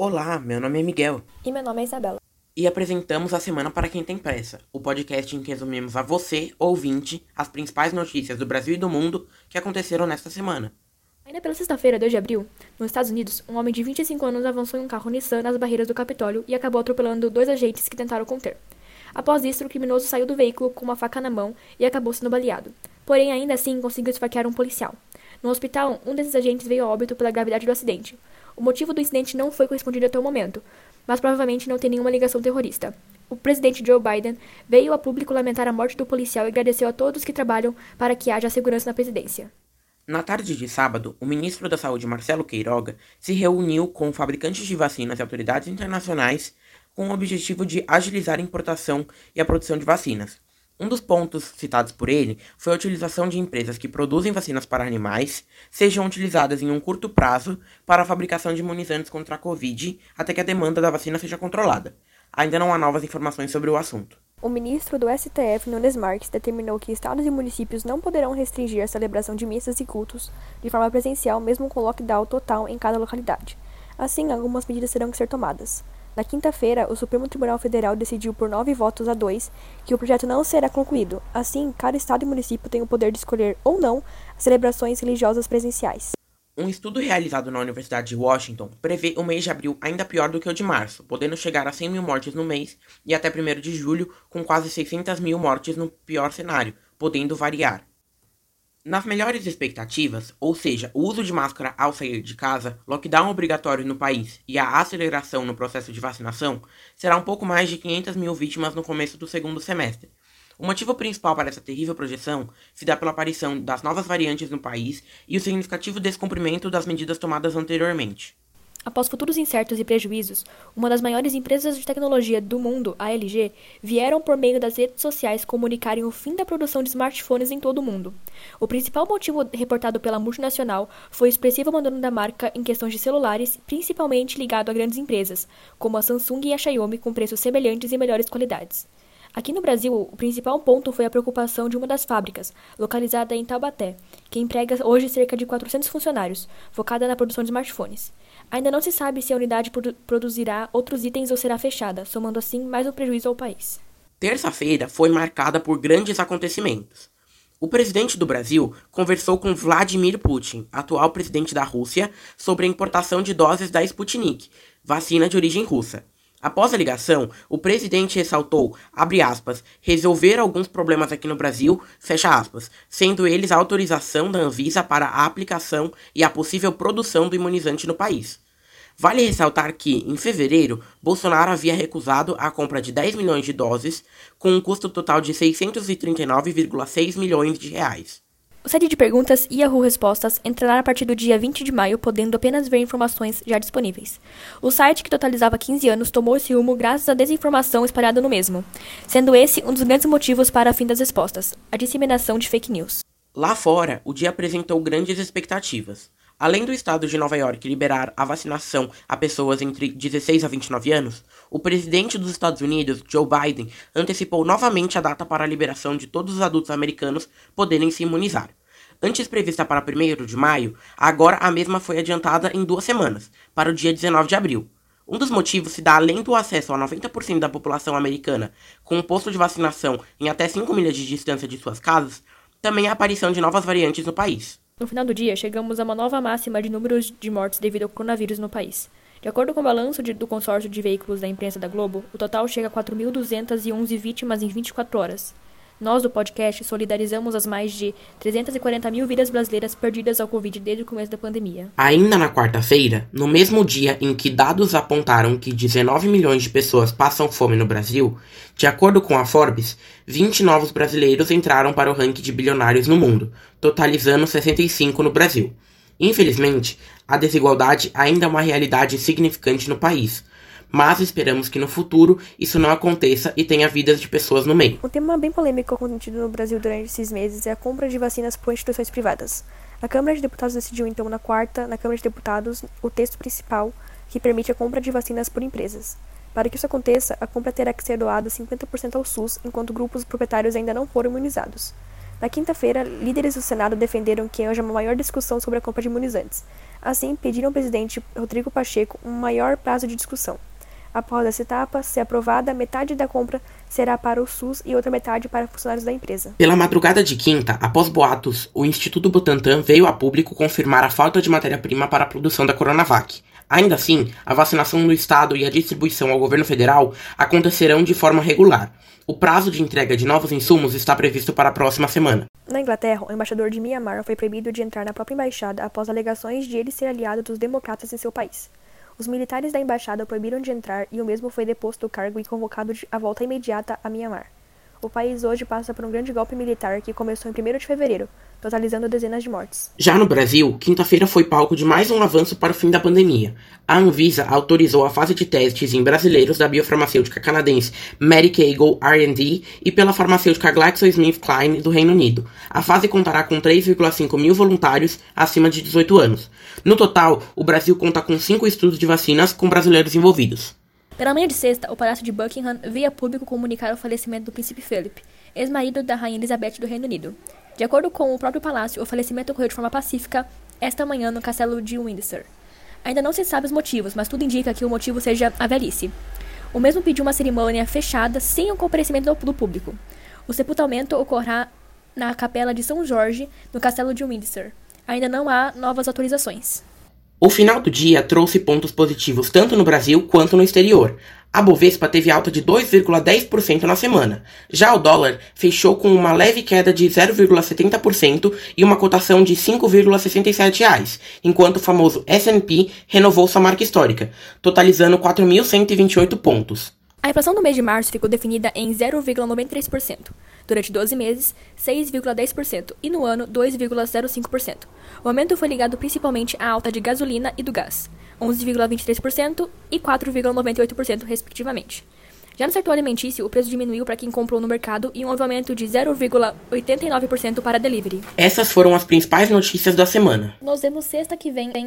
Olá, meu nome é Miguel. E meu nome é Isabela. E apresentamos a Semana para Quem Tem Pressa, o podcast em que resumimos a você, ouvinte, as principais notícias do Brasil e do mundo que aconteceram nesta semana. Ainda pela sexta-feira, 2 de abril, nos Estados Unidos, um homem de 25 anos avançou em um carro Nissan nas barreiras do Capitólio e acabou atropelando dois agentes que tentaram conter. Após isso, o criminoso saiu do veículo com uma faca na mão e acabou sendo baleado. Porém, ainda assim, conseguiu esfaquear um policial. No hospital, um desses agentes veio a óbito pela gravidade do acidente. O motivo do incidente não foi correspondido até o momento, mas provavelmente não tem nenhuma ligação terrorista. O presidente Joe Biden veio a público lamentar a morte do policial e agradeceu a todos que trabalham para que haja segurança na presidência. Na tarde de sábado, o ministro da Saúde Marcelo Queiroga se reuniu com fabricantes de vacinas e autoridades internacionais com o objetivo de agilizar a importação e a produção de vacinas. Um dos pontos citados por ele foi a utilização de empresas que produzem vacinas para animais sejam utilizadas em um curto prazo para a fabricação de imunizantes contra a Covid até que a demanda da vacina seja controlada. Ainda não há novas informações sobre o assunto. O ministro do STF, Nunes Marques, determinou que estados e municípios não poderão restringir a celebração de missas e cultos de forma presencial, mesmo com lockdown total em cada localidade. Assim, algumas medidas terão que ser tomadas. Na quinta-feira, o Supremo Tribunal Federal decidiu por nove votos a dois que o projeto não será concluído. Assim, cada estado e município tem o poder de escolher ou não as celebrações religiosas presenciais. Um estudo realizado na Universidade de Washington prevê o mês de abril ainda pior do que o de março, podendo chegar a 100 mil mortes no mês e até 1 de julho com quase 600 mil mortes no pior cenário, podendo variar. Nas melhores expectativas, ou seja, o uso de máscara ao sair de casa, lockdown obrigatório no país e a aceleração no processo de vacinação, será um pouco mais de 500 mil vítimas no começo do segundo semestre, o motivo principal para essa terrível projeção se dá pela aparição das novas variantes no país e o significativo descumprimento das medidas tomadas anteriormente. Após futuros incertos e prejuízos, uma das maiores empresas de tecnologia do mundo, a LG, vieram por meio das redes sociais comunicarem o fim da produção de smartphones em todo o mundo. O principal motivo reportado pela multinacional foi o expressivo abandono da marca em questões de celulares, principalmente ligado a grandes empresas, como a Samsung e a Xiaomi, com preços semelhantes e melhores qualidades. Aqui no Brasil, o principal ponto foi a preocupação de uma das fábricas, localizada em Taubaté, que emprega hoje cerca de 400 funcionários, focada na produção de smartphones. Ainda não se sabe se a unidade produ produzirá outros itens ou será fechada, somando assim mais um prejuízo ao país. Terça-feira foi marcada por grandes acontecimentos. O presidente do Brasil conversou com Vladimir Putin, atual presidente da Rússia, sobre a importação de doses da Sputnik, vacina de origem russa. Após a ligação, o presidente ressaltou, abre aspas, resolver alguns problemas aqui no Brasil, fecha aspas, sendo eles a autorização da Anvisa para a aplicação e a possível produção do imunizante no país. Vale ressaltar que, em fevereiro, Bolsonaro havia recusado a compra de 10 milhões de doses, com um custo total de 639,6 milhões de reais. O site de perguntas Yahoo Respostas entrará a partir do dia 20 de maio, podendo apenas ver informações já disponíveis. O site, que totalizava 15 anos, tomou esse rumo graças à desinformação espalhada no mesmo, sendo esse um dos grandes motivos para a fim das respostas, a disseminação de fake news. Lá fora, o dia apresentou grandes expectativas. Além do estado de Nova York liberar a vacinação a pessoas entre 16 a 29 anos, o presidente dos Estados Unidos, Joe Biden, antecipou novamente a data para a liberação de todos os adultos americanos poderem se imunizar. Antes prevista para 1 de maio, agora a mesma foi adiantada em duas semanas, para o dia 19 de abril. Um dos motivos se dá além do acesso a 90% da população americana com um posto de vacinação em até 5 milhas de distância de suas casas, também a aparição de novas variantes no país. No final do dia, chegamos a uma nova máxima de números de mortes devido ao coronavírus no país. De acordo com o balanço de, do consórcio de veículos da imprensa da Globo, o total chega a 4.211 vítimas em 24 horas. Nós, do podcast, solidarizamos as mais de 340 mil vidas brasileiras perdidas ao Covid desde o começo da pandemia. Ainda na quarta-feira, no mesmo dia em que dados apontaram que 19 milhões de pessoas passam fome no Brasil, de acordo com a Forbes, 20 novos brasileiros entraram para o ranking de bilionários no mundo, totalizando 65 no Brasil. Infelizmente, a desigualdade ainda é uma realidade significante no país mas esperamos que no futuro isso não aconteça e tenha vidas de pessoas no meio. Um tema bem polêmico acontecido no Brasil durante esses meses é a compra de vacinas por instituições privadas. A Câmara de Deputados decidiu então na quarta, na Câmara de Deputados, o texto principal que permite a compra de vacinas por empresas. Para que isso aconteça, a compra terá que ser doada 50% ao SUS, enquanto grupos proprietários ainda não foram imunizados. Na quinta-feira, líderes do Senado defenderam que haja uma maior discussão sobre a compra de imunizantes. Assim, pediram ao presidente Rodrigo Pacheco um maior prazo de discussão. Após essa etapa ser aprovada, metade da compra será para o SUS e outra metade para funcionários da empresa. Pela madrugada de quinta, após boatos, o Instituto Butantan veio a público confirmar a falta de matéria-prima para a produção da Coronavac. Ainda assim, a vacinação no estado e a distribuição ao governo federal acontecerão de forma regular. O prazo de entrega de novos insumos está previsto para a próxima semana. Na Inglaterra, o embaixador de Myanmar foi proibido de entrar na própria embaixada após alegações de ele ser aliado dos democratas em seu país. Os militares da embaixada o proibiram de entrar e o mesmo foi deposto do cargo e convocado à volta imediata a Myanmar. O país hoje passa por um grande golpe militar que começou em 1 de fevereiro, totalizando dezenas de mortes. Já no Brasil, quinta-feira foi palco de mais um avanço para o fim da pandemia. A Anvisa autorizou a fase de testes em brasileiros da biofarmacêutica canadense Medicago Eagle R&D e pela farmacêutica GlaxoSmithKline do Reino Unido. A fase contará com 3,5 mil voluntários acima de 18 anos. No total, o Brasil conta com cinco estudos de vacinas com brasileiros envolvidos. Pela manhã de sexta, o Palácio de Buckingham veio a público comunicar o falecimento do príncipe Philip, ex-marido da rainha Elizabeth do Reino Unido. De acordo com o próprio palácio, o falecimento ocorreu de forma pacífica esta manhã no castelo de Windsor. Ainda não se sabe os motivos, mas tudo indica que o motivo seja a velhice. O mesmo pediu uma cerimônia fechada sem o comparecimento do público. O sepultamento ocorrerá na capela de São Jorge, no castelo de Windsor. Ainda não há novas autorizações. O final do dia trouxe pontos positivos tanto no Brasil quanto no exterior. A Bovespa teve alta de 2,10% na semana. Já o dólar fechou com uma leve queda de 0,70% e uma cotação de R$ 5,67, enquanto o famoso S&P renovou sua marca histórica, totalizando 4.128 pontos. A inflação do mês de março ficou definida em 0,93%, durante 12 meses, 6,10% e no ano, 2,05%. O aumento foi ligado principalmente à alta de gasolina e do gás, 11,23% e 4,98%, respectivamente. Já no setor alimentício, o preço diminuiu para quem comprou no mercado e um aumento de 0,89% para delivery. Essas foram as principais notícias da semana. Nos vemos sexta que vem